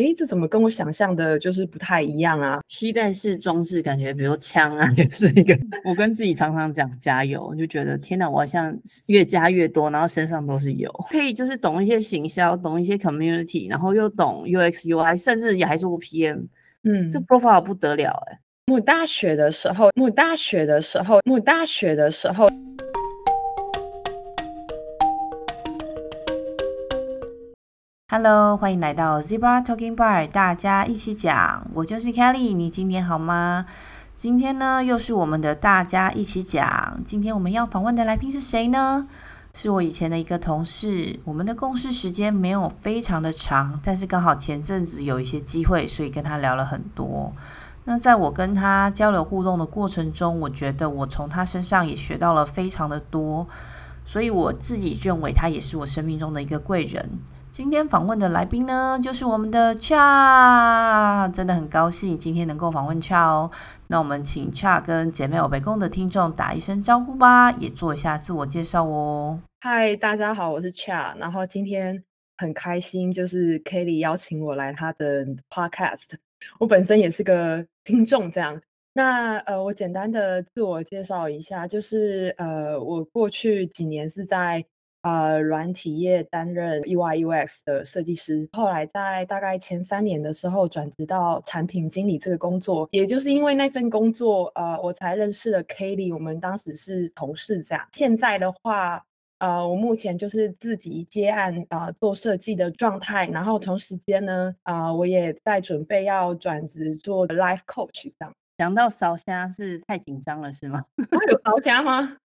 哎，这怎么跟我想象的就是不太一样啊？携带式装置感觉，比如枪啊，就是一个。我跟自己常常讲加油，就觉得天哪，我好像越加越多，然后身上都是油。可以就是懂一些行销，懂一些 community，然后又懂 UX UI，甚至也还做过 PM。嗯，这 profile 不得了哎。我大学的时候，我大学的时候，我大学的时候。Hello，欢迎来到 Zebra Talking Bar，大家一起讲。我就是 Kelly，你今天好吗？今天呢，又是我们的大家一起讲。今天我们要访问的来宾是谁呢？是我以前的一个同事。我们的共事时间没有非常的长，但是刚好前阵子有一些机会，所以跟他聊了很多。那在我跟他交流互动的过程中，我觉得我从他身上也学到了非常的多，所以我自己认为他也是我生命中的一个贵人。今天访问的来宾呢，就是我们的 Cha，真的很高兴今天能够访问 Cha 哦。那我们请 Cha 跟姐妹欧北共的听众打一声招呼吧，也做一下自我介绍哦。嗨，大家好，我是 Cha，然后今天很开心，就是 Kelly 邀请我来他的 Podcast，我本身也是个听众，这样。那呃，我简单的自我介绍一下，就是呃，我过去几年是在。呃，软体业担任 UI UX 的设计师，后来在大概前三年的时候转职到产品经理这个工作，也就是因为那份工作，呃，我才认识了 Kelly，我们当时是同事这样。现在的话，呃，我目前就是自己接案啊，呃，做设计的状态，然后同时间呢，啊，呃，我也在准备要转职做 Life Coach 这样。讲到烧虾是太紧张了是吗？有烧虾吗？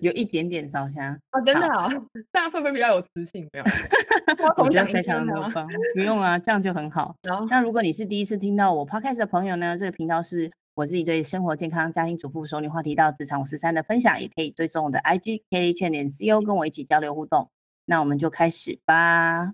有一点点烧香啊，真的啊，这样会不会比较有磁性？没有，我觉得非常的棒，不用啊，这样就很好。那如果你是第一次听到我 podcast 的朋友呢，这个频道是我自己对生活健康、家庭主妇、熟女话题到职场五十三的分享，也可以追踪我的 IG Kelly Chen 点 CO，跟我一起交流互动。那我们就开始吧。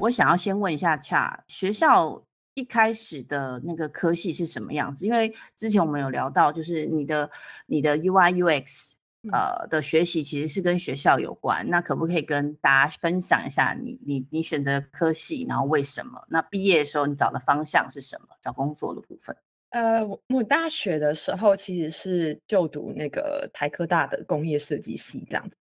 我想要先问一下 Cha，学校。一开始的那个科系是什么样子？因为之前我们有聊到，就是你的你的 UI UX 呃的学习其实是跟学校有关。那可不可以跟大家分享一下你你你选择科系，然后为什么？那毕业的时候你找的方向是什么？找工作的部分？呃，我我大学的时候其实是就读那个台科大的工业设计系这样子。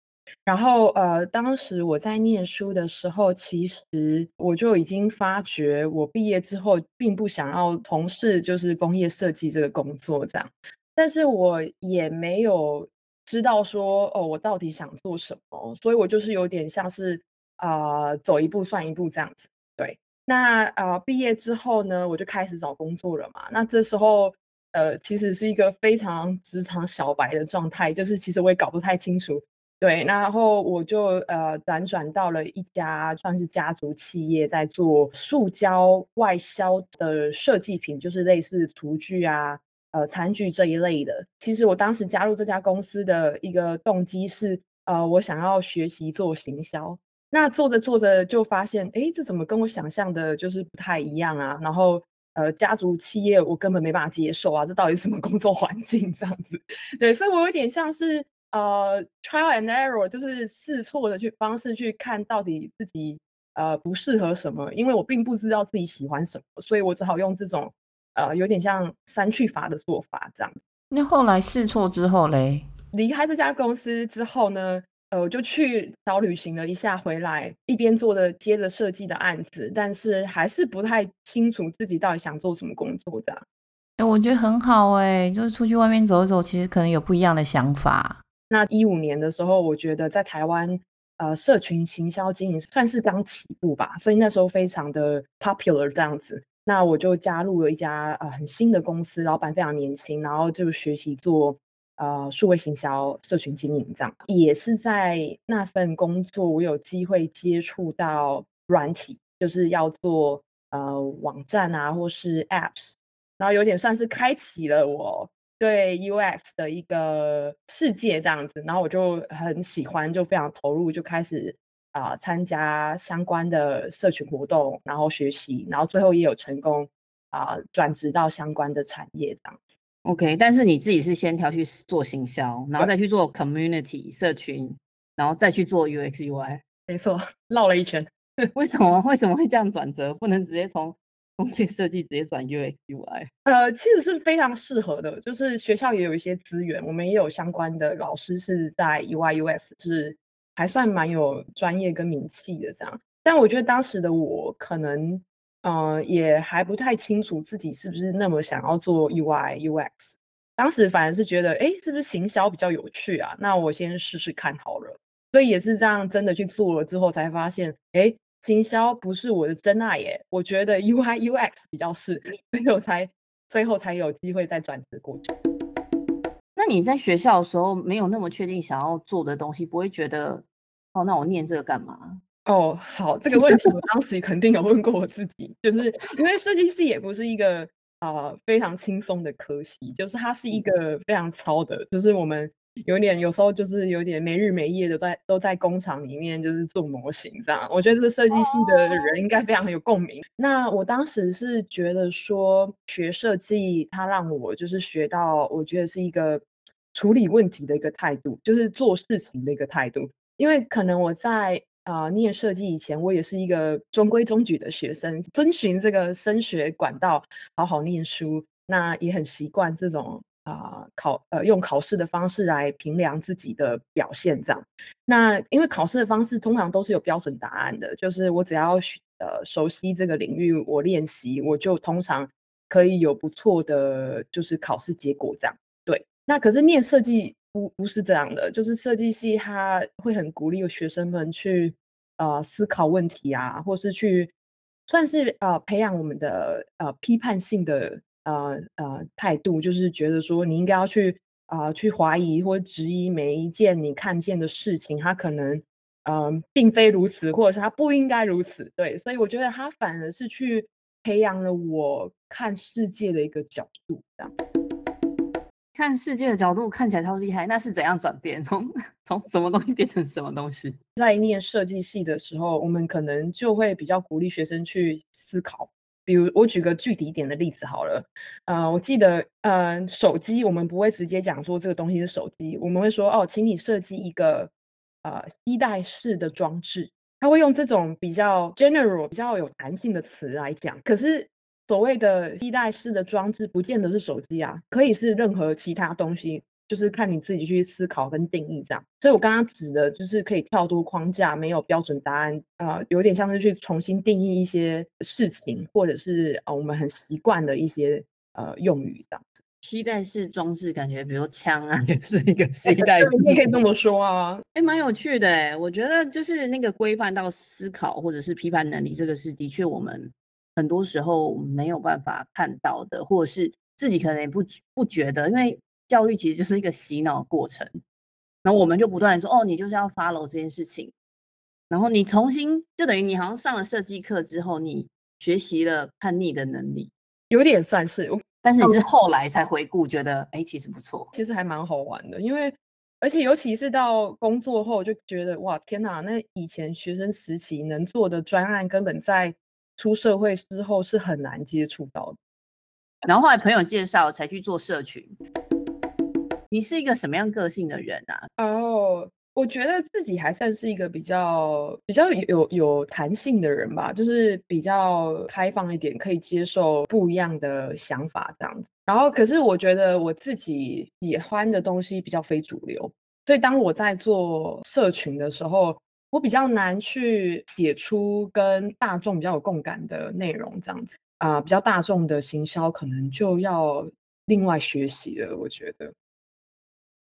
然后，呃，当时我在念书的时候，其实我就已经发觉，我毕业之后并不想要从事就是工业设计这个工作这样。但是我也没有知道说，哦，我到底想做什么，所以我就是有点像是啊，呃，走一步算一步这样子。对，那，呃，毕业之后呢，我就开始找工作了嘛。那这时候，呃，其实是一个非常职场小白的状态，就是其实我也搞不太清楚。对，然后我就呃辗转到了一家算是家族企业，在做塑胶外销的设计品，就是类似厨具啊、呃餐具这一类的。其实我当时加入这家公司的一个动机是，呃，我想要学习做行销。那做着做着就发现，哎，这怎么跟我想象的就是不太一样啊？然后呃，家族企业我根本没办法接受啊，这到底什么工作环境这样子？对，所以我有点像是。呃、uh，trial and error 就是试错的去方式去看到底自己呃不适合什么，因为我并不知道自己喜欢什么，所以我只好用这种呃有点像删去法的做法这样。那后来试错之后嘞，离开这家公司之后呢，呃，我就去小旅行了一下，回来一边做的接着设计的案子，但是还是不太清楚自己到底想做什么工作这样。哎，我觉得很好哎，就是出去外面走一走，其实可能有不一样的想法。那一五年的时候，我觉得在台湾，呃，社群行销经营算是刚起步吧，所以那时候非常的 popular 这样子。那我就加入了一家呃很新的公司，老板非常年轻，然后就学习做呃数位行销、社群经营这样。也是在那份工作，我有机会接触到软体，就是要做呃网站啊，或是 apps，然后有点算是开启了我。对 UX 的一个世界这样子，然后我就很喜欢，就非常投入，就开始啊、呃、参加相关的社群活动，然后学习，然后最后也有成功啊、呃、转职到相关的产业这样子。OK，但是你自己是先挑去做行销，然后再去做 community 社群，然后再去做 UX UI。没错，绕了一圈。为什么为什么会这样转折？不能直接从 工业设计直接转 UX UI？呃，其实是非常适合的，就是学校也有一些资源，我们也有相关的老师是在 UI UX，是还算蛮有专业跟名气的这样。但我觉得当时的我可能，呃，也还不太清楚自己是不是那么想要做 UI UX。当时反而是觉得，哎，是不是行销比较有趣啊？那我先试试看好了。所以也是这样，真的去做了之后才发现，哎，行销不是我的真爱耶。我觉得 UI UX 比较是，所以我才最后才有机会再转职过去。那你在学校的时候没有那么确定想要做的东西，不会觉得，哦，那我念这个干嘛？哦，好，这个问题我当时肯定有问过我自己，就是 因为设计系也不是一个啊、呃、非常轻松的科系，就是它是一个非常糙的，就是我们有点有时候就是有点没日没夜的在都在工厂里面就是做模型这样。我觉得这个设计系的人应该非常有共鸣。那我当时是觉得说学设计，它让我就是学到，我觉得是一个处理问题的一个态度，就是做事情的一个态度，因为可能我在。啊、呃，念设计以前，我也是一个中规中矩的学生，遵循这个升学管道，好好念书。那也很习惯这种啊、考呃用考试的方式来评量自己的表现，这样。那因为考试的方式通常都是有标准答案的，就是我只要呃熟悉这个领域，我练习，我就通常可以有不错的就是考试结果这样。对，那可是念设计。不不是这样的，就是设计系他会很鼓励学生们去呃思考问题啊，或是去算是呃培养我们的呃批判性的呃呃态度，就是觉得说你应该要去啊、呃、去怀疑或质疑每一件你看见的事情，它可能嗯、呃、并非如此，或者是它不应该如此。对，所以我觉得他反而是去培养了我看世界的一个角度，这样。看世界的角度看起来超厉害，那是怎样转变？从从什么东西变成什么东西？在念设计系的时候，我们可能就会比较鼓励学生去思考。比如，我举个具体一点的例子好了。呃，我记得，呃，手机我们不会直接讲说这个东西是手机，我们会说哦，请你设计一个呃携带式的装置。他会用这种比较 general、比较有弹性的词来讲，可是。所谓的替代式的装置，不见得是手机啊，可以是任何其他东西，就是看你自己去思考跟定义这样。所以我刚刚指的就是可以跳脱框架，没有标准答案，呃，有点像是去重新定义一些事情，或者是呃我们很习惯的一些呃用语这样子。替代式装置感觉，比如枪啊，也是一个替代式，你可以这么说啊，哎，蛮有趣的哎，我觉得就是那个规范到思考或者是批判能力，这个是的确我们。很多时候没有办法看到的，或者是自己可能也不不觉得，因为教育其实就是一个洗脑过程，然后我们就不断的说，哦，你就是要 follow 这件事情，然后你重新就等于你好像上了设计课之后，你学习了叛逆的能力，有点算是，但是你是后来才回顾，觉得哎，其实不错，其实还蛮好玩的，因为而且尤其是到工作后，就觉得哇，天哪，那以前学生时期能做的专案，根本在。出社会之后是很难接触到的，然后后来朋友介绍才去做社群。你是一个什么样个性的人啊？哦我觉得自己还算是一个比较比较有有弹性的人吧，就是比较开放一点，可以接受不一样的想法这样子。然后，可是我觉得我自己喜欢的东西比较非主流，所以当我在做社群的时候。我比较难去写出跟大众比较有共感的内容，这样子啊、比较大众的行销可能就要另外学习了。我觉得，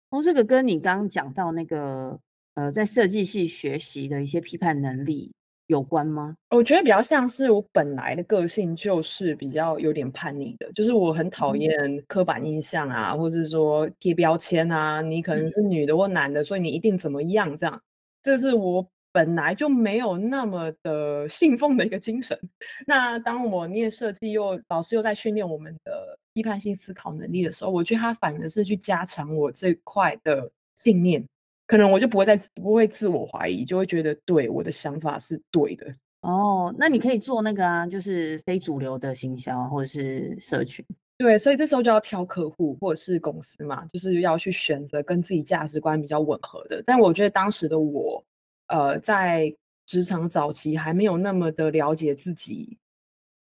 哦，这个跟你刚刚讲到那个呃，在设计系学习的一些批判能力有关吗？我觉得比较像是我本来的个性就是比较有点叛逆的，就是我很讨厌刻板印象啊，嗯、或者是说贴标签啊，你可能是女的或男的，嗯、所以你一定怎么样这样。这是我本来就没有那么的信奉的一个精神。那当我念设计又老师又在训练我们的批判性思考能力的时候，我觉得他反而是去加强我这块的信念。可能我就不会再不会自我怀疑，就会觉得对我的想法是对的。哦，那你可以做那个啊，就是非主流的行销或者是社群。对，所以这时候就要挑客户或者是公司嘛，就是要去选择跟自己价值观比较吻合的。但我觉得当时的我，呃，在职场早期还没有那么的了解自己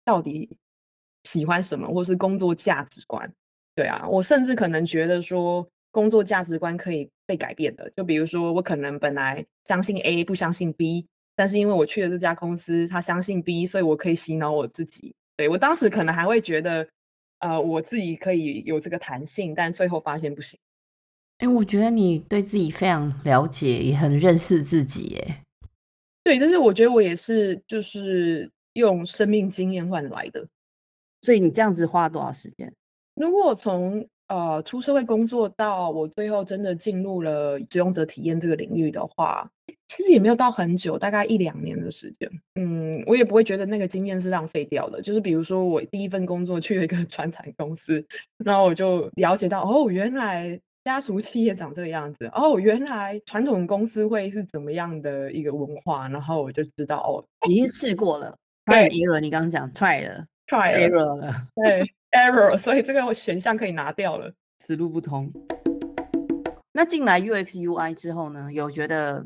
到底喜欢什么，或是工作价值观。对啊，我甚至可能觉得说，工作价值观可以被改变的。就比如说，我可能本来相信 A，不相信 B，但是因为我去了这家公司，他相信 B，所以我可以洗脑我自己。对，我当时可能还会觉得，呃，我自己可以有这个弹性，但最后发现不行。哎，我觉得你对自己非常了解，也很认识自己耶。对，但是我觉得我也是，就是用生命经验换来的。所以你这样子花了多少时间？如果从呃出社会工作到我最后真的进入了使用者体验这个领域的话，其实也没有到很久，大概一两年的时间。嗯，我也不会觉得那个经验是浪费掉的。就是比如说我第一份工作去了一个 传产公司，然后我就了解到，哦，原来家族企业长这个样子，哦，原来传统公司会是怎么样的一个文化，然后我就知道，哦，已经试过了。对，error，你刚刚讲 try 了，try error 了，对。error，所以这个选项可以拿掉了，此路不通。那进来 UX UI 之后呢，有觉得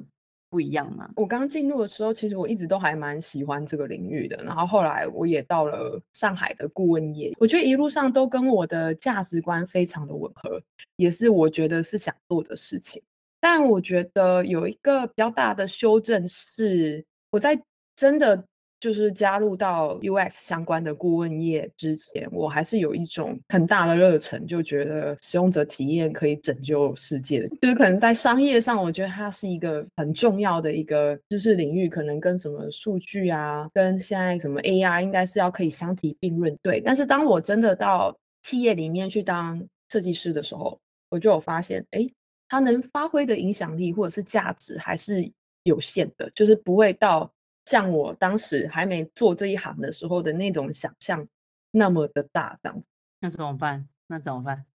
不一样吗？我刚进入的时候，其实我一直都还蛮喜欢这个领域的。然后后来我也到了上海的顾问业，我觉得一路上都跟我的价值观非常的吻合，也是我觉得是想做的事情。但我觉得有一个比较大的修正是，我在真的。就是加入到 UX 相关的顾问业之前，我还是有一种很大的热忱，就觉得使用者体验可以拯救世界。就是可能在商业上，我觉得它是一个很重要的一个知识领域，可能跟什么数据啊，跟现在什么 AI 应该是要可以相提并论。对，但是当我真的到企业里面去当设计师的时候，我就有发现，哎，它能发挥的影响力或者是价值还是有限的，就是不会到。像我当时还没做这一行的时候的那种想象那么的大，这样子，那怎么办？那怎么办？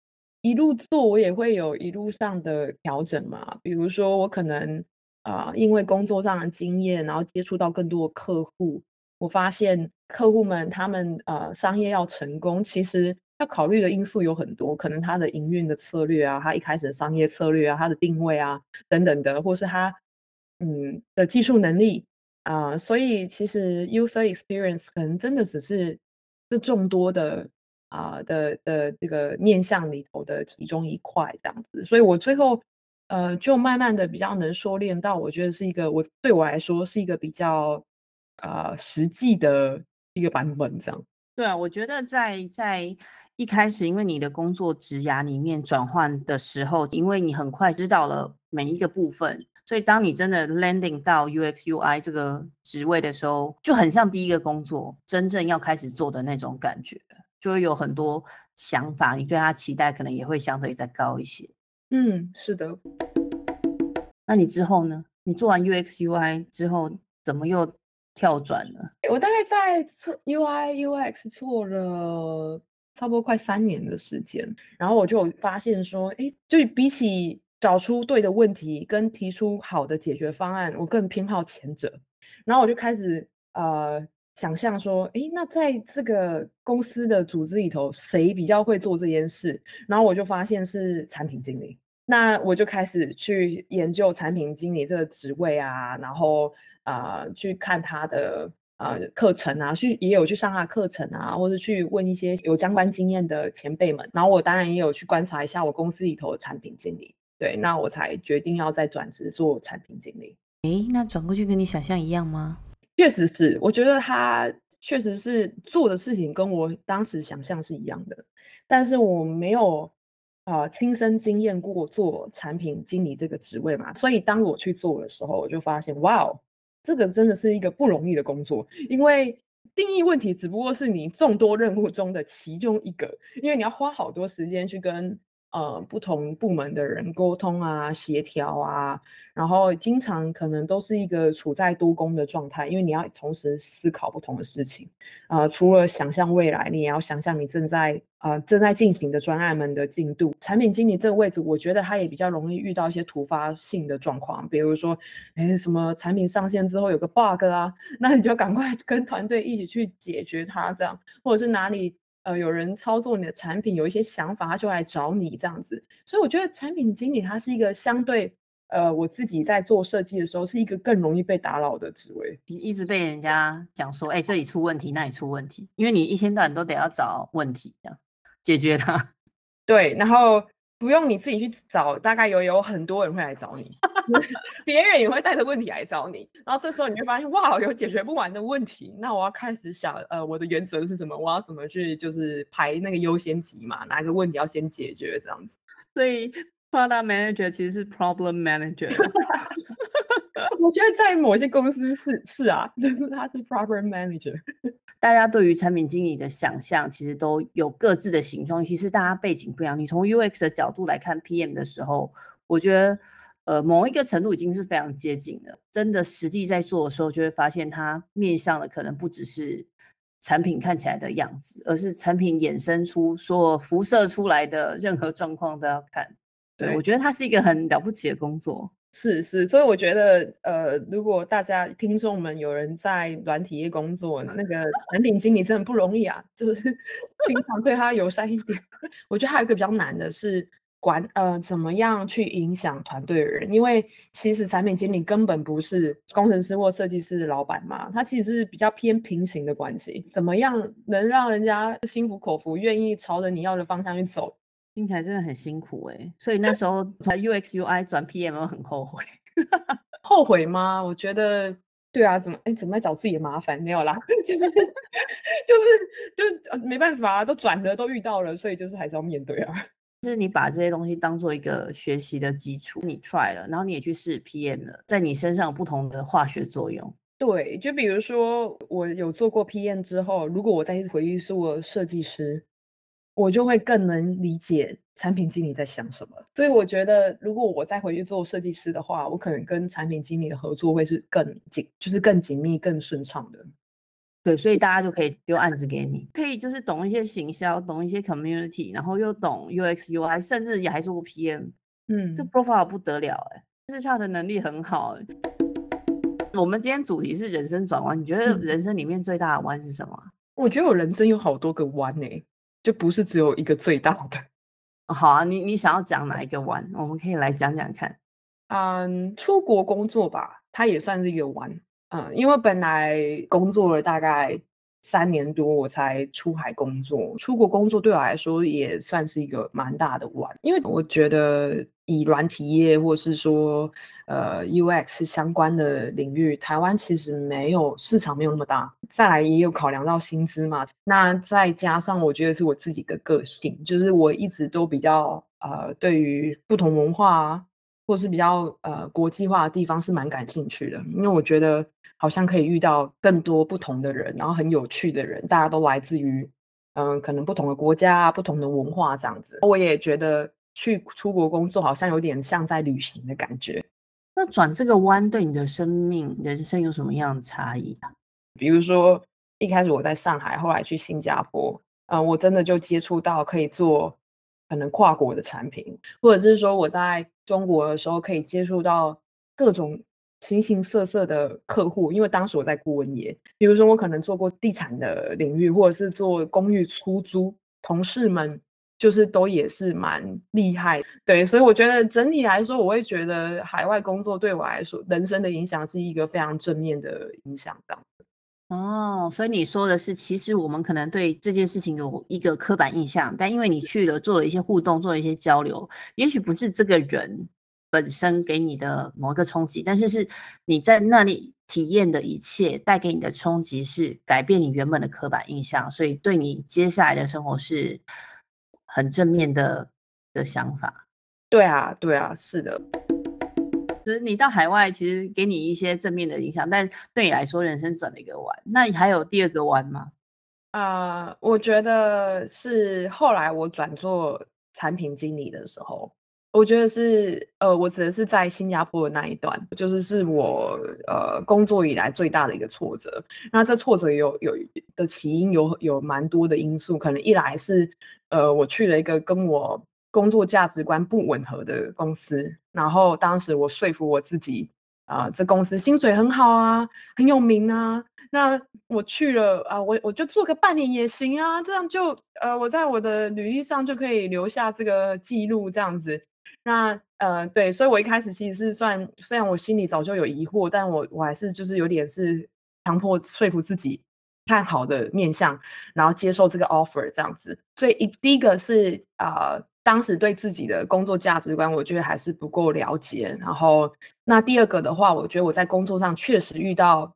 一路做，我也会有一路上的调整嘛。比如说，我可能啊、呃，因为工作上的经验，然后接触到更多的客户，我发现客户们他们呃商业要成功，其实要考虑的因素有很多，可能他的营运的策略啊，他一开始的商业策略啊，他的定位啊等等的，或是他嗯的技术能力。啊、所以其实 user experience 可能真的只是这众多的啊、的的这个面向里头的其中一块这样子，所以我最后呃就慢慢的比较能收敛到，我觉得是一个我对我来说是一个比较啊、实际的一个版本这样。对啊，我觉得在在一开始，因为你的工作职涯里面转换的时候，因为你很快知道了每一个部分。所以，当你真的 landing 到 UX UI 这个职位的时候，就很像第一个工作，真正要开始做的那种感觉，就会有很多想法，你对他期待可能也会相对再高一些。嗯，是的。那你之后呢？你做完 UX UI 之后，怎么又跳转了？我大概在做 UI UX 做了差不多快三年的时间，然后我就发现说，哎，就比起找出对的问题跟提出好的解决方案，我更偏好前者。然后我就开始呃想象说，诶，那在这个公司的组织里头，谁比较会做这件事？然后我就发现是产品经理。那我就开始去研究产品经理这个职位啊，然后啊、呃、去看他的呃课程啊，去也有去上他课程啊，或者去问一些有相关经验的前辈们。然后我当然也有去观察一下我公司里头的产品经理。对，那我才决定要再转职做产品经理。诶，那转过去跟你想象一样吗？确实是，我觉得他确实是做的事情跟我当时想象是一样的，但是我没有啊、呃、亲身经验过做产品经理这个职位嘛，所以当我去做的时候，我就发现，哇哦，这个真的是一个不容易的工作，因为定义问题只不过是你众多任务中的其中一个，因为你要花好多时间去跟。呃，不同部门的人沟通啊，协调啊，然后经常可能都是一个处在多工的状态，因为你要同时思考不同的事情。呃，除了想象未来，你也要想象你正在呃正在进行的专案们的进度。产品经理这个位置，我觉得他也比较容易遇到一些突发性的状况，比如说，哎，什么产品上线之后有个 bug 啊，那你就赶快跟团队一起去解决它，这样，或者是哪里。呃，有人操作你的产品，有一些想法，他就来找你这样子。所以我觉得产品经理他是一个相对呃，我自己在做设计的时候，是一个更容易被打扰的职位。你一直被人家讲说，哎、欸，这里出问题，那里出问题，因为你一天到晚都得要找问题，这样解决它。对，然后不用你自己去找，大概有有很多人会来找你，别人也会带着问题来找你。然后这时候你就发现，哇，有解决不完的问题。那我要开始想，呃，我的原则是什么？我要怎么去就是排那个优先级嘛？哪个问题要先解决？这样子。所以。Product manager 其实是 problem manager，我觉得在某些公司是是啊，就是他是 proper manager。大家对于产品经理的想象其实都有各自的形状，其实大家背景不一样。你从 UX 的角度来看 PM 的时候，我觉得呃某一个程度已经是非常接近的。真的实际在做的时候，就会发现它面向的可能不只是产品看起来的样子，而是产品衍生出所辐射出来的任何状况都要看。对，我觉得它是一个很了不起的工作，是是，所以我觉得，呃，如果大家听众们有人在软体业工作，那个产品经理真的不容易啊，就是 经常对他友善一点。我觉得还有一个比较难的是管，呃，怎么样去影响团队的人，因为其实产品经理根本不是工程师或设计师的老板嘛，他其实是比较偏平行的关系，怎么样能让人家心服口服，愿意朝着你要的方向去走？听起来真的很辛苦哎、欸，所以那时候从 UX UI 转 PM 我很后悔，后悔吗？我觉得对啊，怎么哎怎么在找自己的麻烦没有啦，就是就是就没办法啊，都转了都遇到了，所以就是还是要面对啊。就是你把这些东西当做一个学习的基础，你 try 了，然后你也去试 PM 了，在你身上有不同的化学作用。对，就比如说我有做过 PM 之后，如果我再回去做设计师。我就会更能理解产品经理在想什么，所以我觉得如果我再回去做设计师的话，我可能跟产品经理的合作会是更紧，就是更紧密、更顺畅的。对，所以大家就可以丢案子给你，可以就是懂一些行销，懂一些 community，然后又懂 UX UI，甚至也还做过 PM。嗯，这 profile 不得了哎，就是他的能力很好。我们今天主题是人生转弯，你觉得人生里面最大的弯是什么？我觉得我人生有好多个弯呢、欸。就不是只有一个最大的。好啊，你你想要讲哪一个玩？我们可以来讲讲看。嗯，出国工作吧，它也算是一个玩。嗯，因为本来工作了大概三年多，我才出海工作。出国工作对我来说也算是一个蛮大的弯，因为我觉得。以软体业或是说呃 UX 相关的领域，台湾其实没有市场没有那么大。再来也有考量到薪资嘛，那再加上我觉得是我自己的个性，就是我一直都比较呃对于不同文化啊，或是比较呃国际化的地方是蛮感兴趣的，因为我觉得好像可以遇到更多不同的人，然后很有趣的人，大家都来自于嗯、呃、可能不同的国家、不同的文化这样子。我也觉得。去出国工作好像有点像在旅行的感觉。那转这个弯对你的生命人生有什么样的差异啊？比如说一开始我在上海，后来去新加坡，嗯、呃，我真的就接触到可以做可能跨国的产品，或者是说我在中国的时候可以接触到各种形形色色的客户，因为当时我在顾问业，比如说我可能做过地产的领域，或者是做公寓出租，同事们。就是都也是蛮厉害，对，所以我觉得整体来说，我会觉得海外工作对我来说，人生的影响是一个非常正面的影响的。哦，所以你说的是，其实我们可能对这件事情有一个刻板印象，但因为你去了，做了一些互动，做了一些交流，也许不是这个人本身给你的某一个冲击，但是是你在那里体验的一切带给你的冲击，是改变你原本的刻板印象，所以对你接下来的生活是。很正面的的想法，对啊，对啊，是的，就是你到海外，其实给你一些正面的影响，但对你来说，人生转了一个弯。那你还有第二个弯吗？啊、呃，我觉得是后来我转做产品经理的时候，我觉得是呃，我指的是在新加坡的那一段，就是是我呃工作以来最大的一个挫折。那这挫折有有的起因有有蛮多的因素，可能一来是。呃，我去了一个跟我工作价值观不吻合的公司，然后当时我说服我自己，啊、呃，这公司薪水很好啊，很有名啊，那我去了啊、我我就做个半年也行啊，这样就呃，我在我的履历上就可以留下这个记录，这样子，那呃，对，所以我一开始其实是算，虽然我心里早就有疑惑，但我我还是就是有点是强迫说服自己看好的面相，然后接受这个 offer 这样子。所以一第一个是啊、呃，当时对自己的工作价值观，我觉得还是不够了解。然后那第二个的话，我觉得我在工作上确实遇到。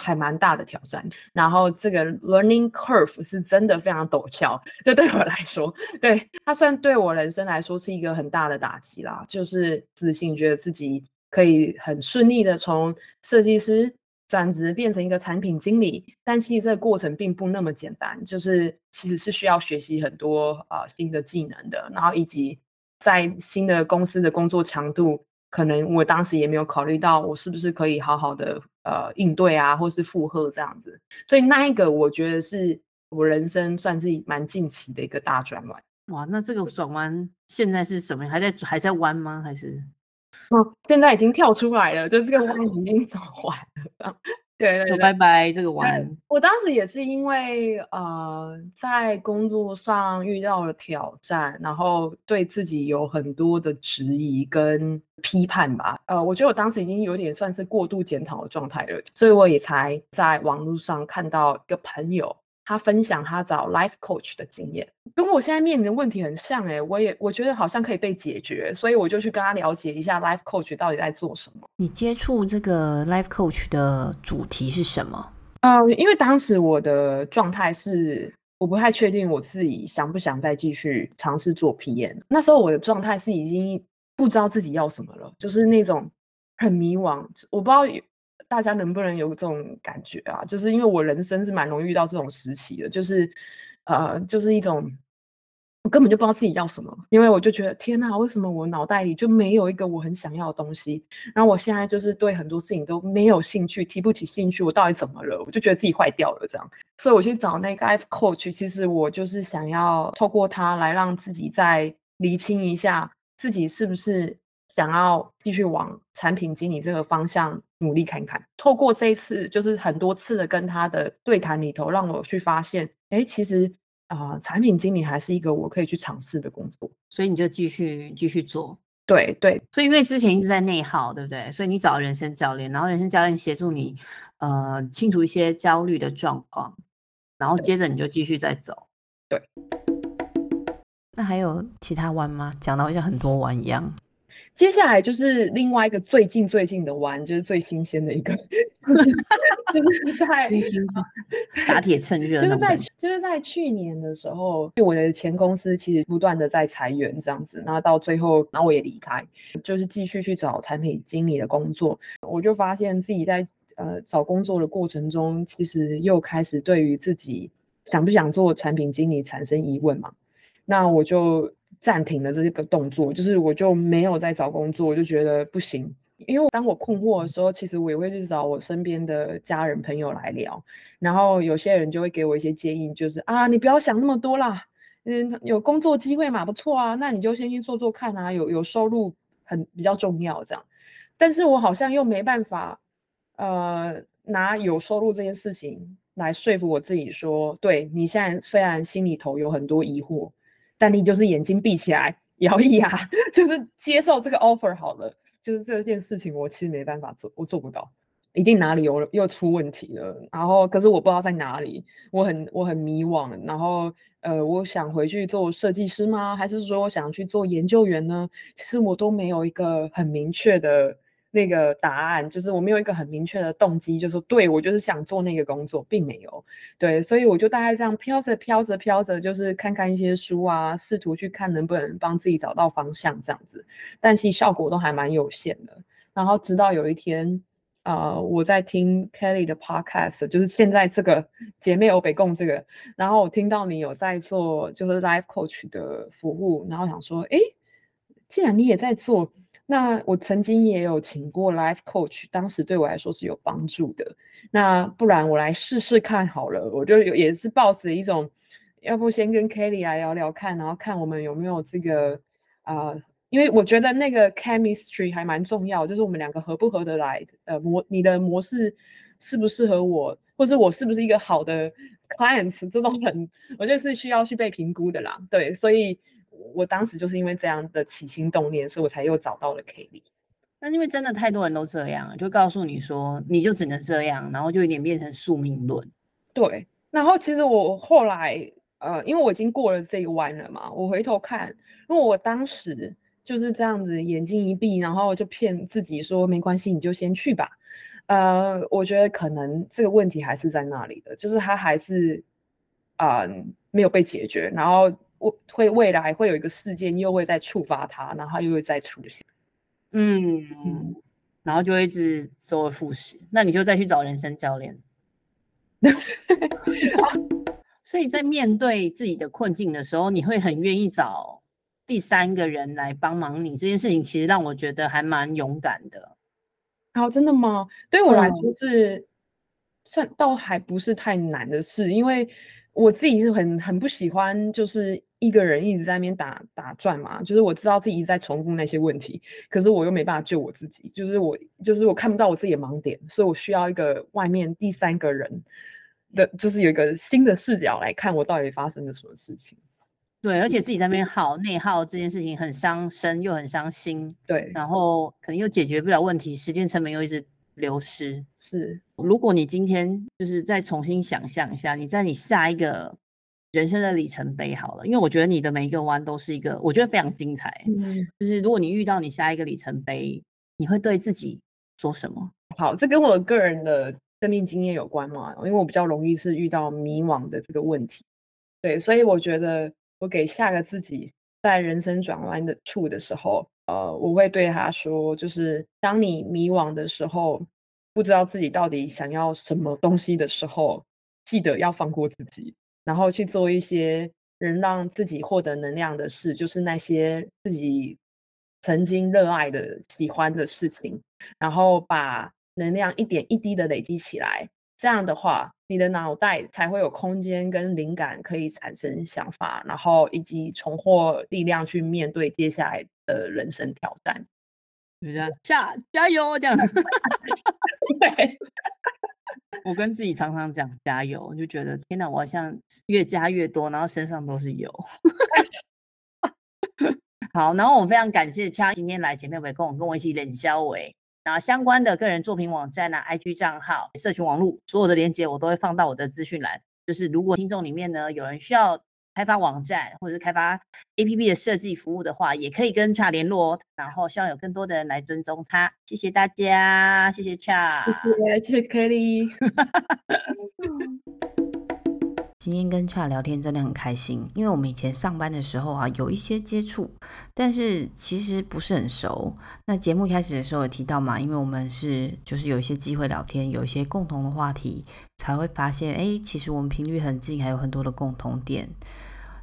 还蛮大的挑战，然后这个 learning curve 是真的非常陡峭，这对我来说，对，它算对我人生来说是一个很大的打击啦。就是自信，觉得自己可以很顺利的从设计师转职变成一个产品经理，但其实这个过程并不那么简单，就是其实是需要学习很多啊、新的技能的，然后以及在新的公司的工作强度。可能我当时也没有考虑到我是不是可以好好的呃应对啊，或是负荷这样子，所以那一个我觉得是我人生算是蛮近期的一个大转弯。哇，那这个转弯现在是什么？还在还在弯吗？还是？哦，现在已经跳出来了，就这个弯已经 走完了。对，对，对，拜拜，这个玩。我当时也是因为呃，在工作上遇到了挑战，然后对自己有很多的质疑跟批判吧。呃，我觉得我当时已经有点算是过度检讨的状态了，所以我也才在网络上看到一个朋友。他分享他找 life coach 的经验，跟我现在面临的问题很像诶、欸，我也我觉得好像可以被解决，所以我就去跟他了解一下 life coach 到底在做什么。你接触这个 life coach 的主题是什么？呃，因为当时我的状态是我不太确定我自己想不想再继续尝试做 PM。那时候我的状态是已经不知道自己要什么了，就是那种很迷惘，我不知道。大家能不能有这种感觉啊？就是因为我人生是蛮容易遇到这种时期的，就是，呃，就是一种我根本就不知道自己要什么，因为我就觉得天哪，为什么我脑袋里就没有一个我很想要的东西？然后我现在就是对很多事情都没有兴趣，提不起兴趣，我到底怎么了？我就觉得自己坏掉了这样。所以我去找那个 F coach，其实我就是想要透过他来让自己再厘清一下自己是不是。想要继续往产品经理这个方向努力看看，透过这一次就是很多次的跟他的对谈里头，让我去发现，哎，其实啊、呃，产品经理还是一个我可以去尝试的工作，所以你就继续继续做。对对，所以因为之前一直在内耗，对不对？所以你找人生教练，然后人生教练协助你，呃，清除一些焦虑的状况，然后接着你就继续再走。对。那还有其他弯吗？讲到像很多弯一样。接下来就是另外一个最近最近的弯，就是最新鲜的一个，就是在打铁趁热，就是在就是在去年的时候，我的前公司其实不断的在裁员这样子，然后到最后，然后我也离开，就是继续去找产品经理的工作，我就发现自己在呃找工作的过程中，其实又开始对于自己想不想做产品经理产生疑问嘛，那我就。暂停的这个动作，就是我就没有在找工作，我就觉得不行。因为当我困惑的时候，其实我也会去找我身边的家人朋友来聊，然后有些人就会给我一些建议，就是啊，你不要想那么多啦，嗯，有工作机会嘛，不错啊，那你就先去做做看啊，有有收入很比较重要这样。但是我好像又没办法，呃，拿有收入这件事情来说服我自己说，对，你现在虽然心里头有很多疑惑。但你就是眼睛闭起来，摇一摇，就是接受这个 offer 好了。就是这件事情，我其实没办法做，我做不到，一定哪里有又出问题了。然后，可是我不知道在哪里，我很我很迷惘。然后，呃，我想回去做设计师吗？还是说我想去做研究员呢？其实我都没有一个很明确的。那个答案就是我没有一个很明确的动机，就是说对我就是想做那个工作，并没有对，所以我就大概这样飘着飘着飘着，就是看看一些书啊，试图去看能不能帮自己找到方向这样子，但其实效果都还蛮有限的。然后直到有一天，呃，我在听 Kelly 的 Podcast，就是现在这个姐妹欧北共这个，然后我听到你有在做就是 Life Coach 的服务，然后想说，哎，既然你也在做。那我曾经也有请过 life coach，当时对我来说是有帮助的。那不然我来试试看好了，我就也是抱着一种，要不先跟 Kelly 来聊聊看，然后看我们有没有这个啊、呃，因为我觉得那个 chemistry 还蛮重要，就是我们两个合不合得来，呃模你的模式适不适合我，或是我是不是一个好的 clients，这都很我觉得是需要去被评估的啦。对，所以。我当时就是因为这样的起心动念，所以我才又找到了 Kelly。那因为真的太多人都这样，就告诉你说你就只能这样，然后就有点变成宿命论。对，然后其实我后来呃，因为我已经过了这一弯了嘛，我回头看，因为我当时就是这样子眼睛一闭，然后就骗自己说没关系，你就先去吧。呃，我觉得可能这个问题还是在那里的，就是他还是啊、呃、没有被解决，然后会未来会有一个事件又会再触发它，然后他又会再出现。嗯，嗯，然后就会一直周而复始，那你就再去找人生教练。所以在面对自己的困境的时候，你会很愿意找第三个人来帮忙你。这件事情其实让我觉得还蛮勇敢的。好，真的吗？对我来说是、嗯、算倒还不是太难的事，因为我自己是很很不喜欢就是。一个人一直在那边打打转嘛，就是我知道自己一直在重复那些问题，可是我又没办法救我自己，就是我就是我看不到我自己的盲点，所以我需要一个外面第三个人的，就是有一个新的视角来看我到底发生了什么事情。对，而且自己在那边耗内耗这件事情很伤身又很伤心。对，然后可能又解决不了问题，时间成本又一直流失。是，如果你今天就是再重新想象一下，你在你下一个。人生的里程碑好了，因为我觉得你的每一个弯都是一个，我觉得非常精彩。嗯，就是如果你遇到你下一个里程碑，你会对自己说什么？好，这跟我个人的生命经验有关嘛，因为我比较容易是遇到迷惘的这个问题。对，所以我觉得我给下个自己在人生转弯的处的时候，呃，我会对他说，就是当你迷惘的时候，不知道自己到底想要什么东西的时候，记得要放过自己。然后去做一些能让自己获得能量的事，就是那些自己曾经热爱的、喜欢的事情，然后把能量一点一滴的累积起来。这样的话，你的脑袋才会有空间跟灵感，可以产生想法，然后以及重获力量去面对接下来的人生挑战。就这样，加加油，这样。对。我跟自己常常讲加油，我就觉得天哪，我好像越加越多，然后身上都是油。好，然后我非常感谢 Cha 今天来前面围跟我跟我一起冷消围，然后相关的个人作品网站啊、IG 账号、社群网络，所有的链接我都会放到我的资讯栏。就是如果听众里面呢有人需要。开发网站或者是开发 APP 的设计服务的话，也可以跟 Cha 联络哦。然后希望有更多的人来尊重他。谢谢大家，谢谢 Cha，谢谢，谢谢 Kelly。今天跟 Cha 聊天真的很开心，因为我们以前上班的时候啊，有一些接触，但是其实不是很熟。那节目开始的时候有提到嘛，因为我们是就是有一些机会聊天，有一些共同的话题，才会发现，哎，其实我们频率很近，还有很多的共同点。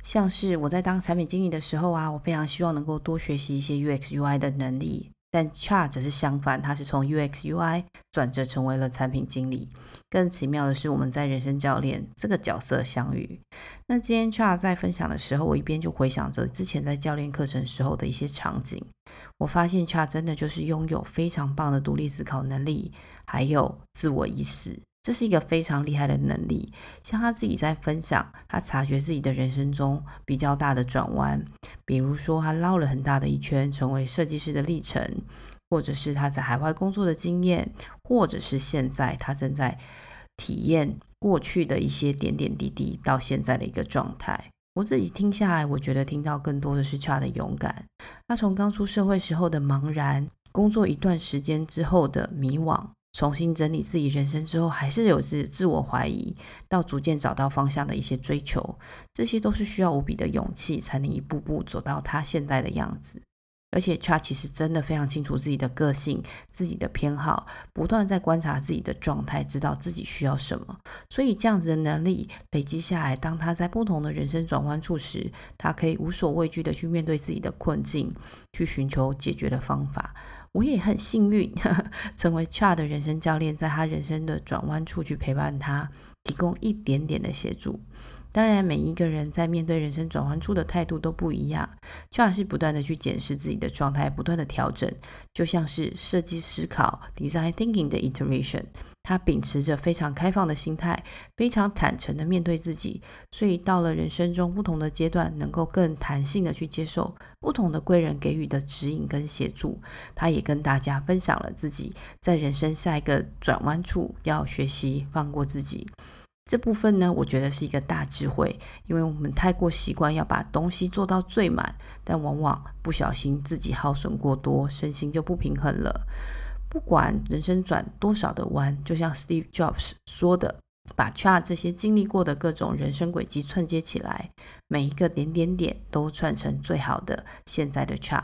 像是我在当产品经理的时候啊，我非常希望能够多学习一些 UX UI 的能力，但 Cha 则是相反，他是从 UX UI 转折成为了产品经理。更奇妙的是，我们在人生教练这个角色相遇。那今天 Cha 在分享的时候，我一边就回想着之前在教练课程时候的一些场景，我发现 Cha 真的就是拥有非常棒的独立思考能力，还有自我意识。这是一个非常厉害的能力，像他自己在分享，他察觉自己的人生中比较大的转弯，比如说他绕了很大的一圈，成为设计师的历程，或者是他在海外工作的经验，或者是现在他正在体验过去的一些点点滴滴到现在的一个状态。我自己听下来，我觉得听到更多的是他的勇敢，他从刚出社会时候的茫然，工作一段时间之后的迷惘。重新整理自己人生之后，还是有自自我怀疑，到逐渐找到方向的一些追求，这些都是需要无比的勇气，才能一步步走到他现在的样子。而且他其实真的非常清楚自己的个性、自己的偏好，不断在观察自己的状态，知道自己需要什么。所以，这样子的能力累积下来，当他在不同的人生转弯处时，他可以无所畏惧的去面对自己的困境，去寻求解决的方法。我也很幸运，呵呵，成为 Cha 的人生教练，在他人生的转弯处去陪伴他，提供一点点的协助。当然，每一个人在面对人生转弯处的态度都不一样。Cha 是不断的去检视自己的状态，不断的调整，就像是设计思考 （design thinking） 的 iteration。他秉持着非常开放的心态，非常坦诚的面对自己，所以到了人生中不同的阶段，能够更弹性的去接受不同的贵人给予的指引跟协助。他也跟大家分享了自己在人生下一个转弯处要学习放过自己。这部分呢，我觉得是一个大智慧，因为我们太过习惯要把东西做到最满，但往往不小心自己耗损过多，身心就不平衡了。不管人生转多少的弯，就像 Steve Jobs 说的，把 CHA 这些经历过的各种人生轨迹串接起来，每一个点点点都串成最好的现在的 CHA。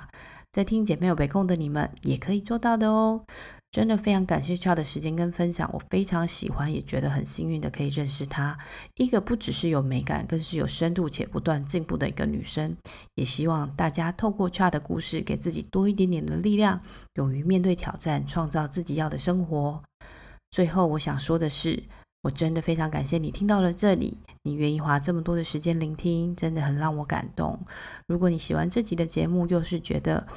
在听姐妹有北控的你们，也可以做到的哦。真的非常感谢 CHA 的时间跟分享，我非常喜欢，也觉得很幸运的可以认识她，一个不只是有美感，更是有深度且不断进步的一个女生。也希望大家透过 CHA 的故事，给自己多一点点的力量，勇于面对挑战，创造自己要的生活。最后，我想说的是，我真的非常感谢你听到了这里，你愿意花这么多的时间聆听，真的很让我感动。如果你喜欢这集的节目，又是觉得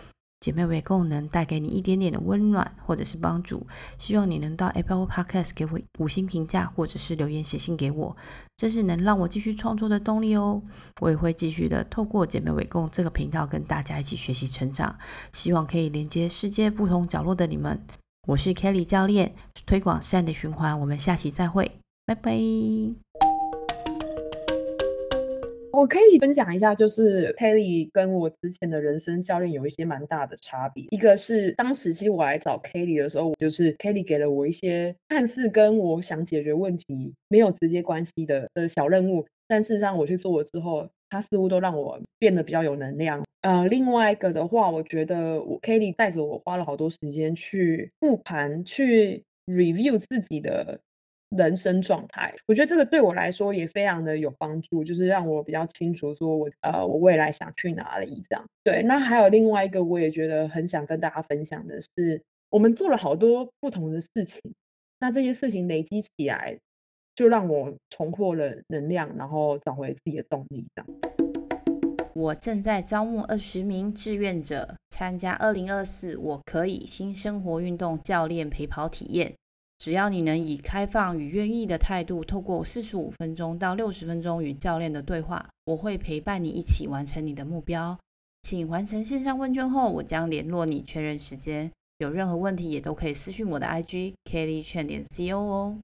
姐妹为共能带给你一点点的温暖或者是帮助，希望你能到 Apple Podcast 给我五星评价，或者是留言写信给我，这是能让我继续创作的动力哦。我也会继续的透过姐妹为共这个频道跟大家一起学习成长，希望可以连接世界不同角落的你们。我是 Kelly 教练，推广善的循环，我们下期再会，拜拜。我可以分享一下，就是 Kelly 跟我之前的人生教练有一些蛮大的差别。一个是当时其实我来找 Kelly 的时候，就是 Kelly 给了我一些看似跟我想解决问题没有直接关系的的小任务，但事实上我去做了之后，它似乎都让我变得比较有能量。呃，另外一个的话，我觉得我 Kelly 带着我花了好多时间去复盘，去 review 自己的。人生状态，我觉得这个对我来说也非常的有帮助，就是让我比较清楚说我呃我未来想去哪里这样。对，那还有另外一个我也觉得很想跟大家分享的是，我们做了好多不同的事情，那这些事情累积起来，就让我重获了能量，然后找回自己的动力这样。我正在招募二十名志愿者参加二零二四我可以新生活运动教练陪跑体验。只要你能以开放与愿意的态度，透过四十五分钟到六十分钟与教练的对话，我会陪伴你一起完成你的目标。请完成线上问卷后，我将联络你确认时间。有任何问题也都可以私讯我的 IG Kelly Chen 点 CO 哦。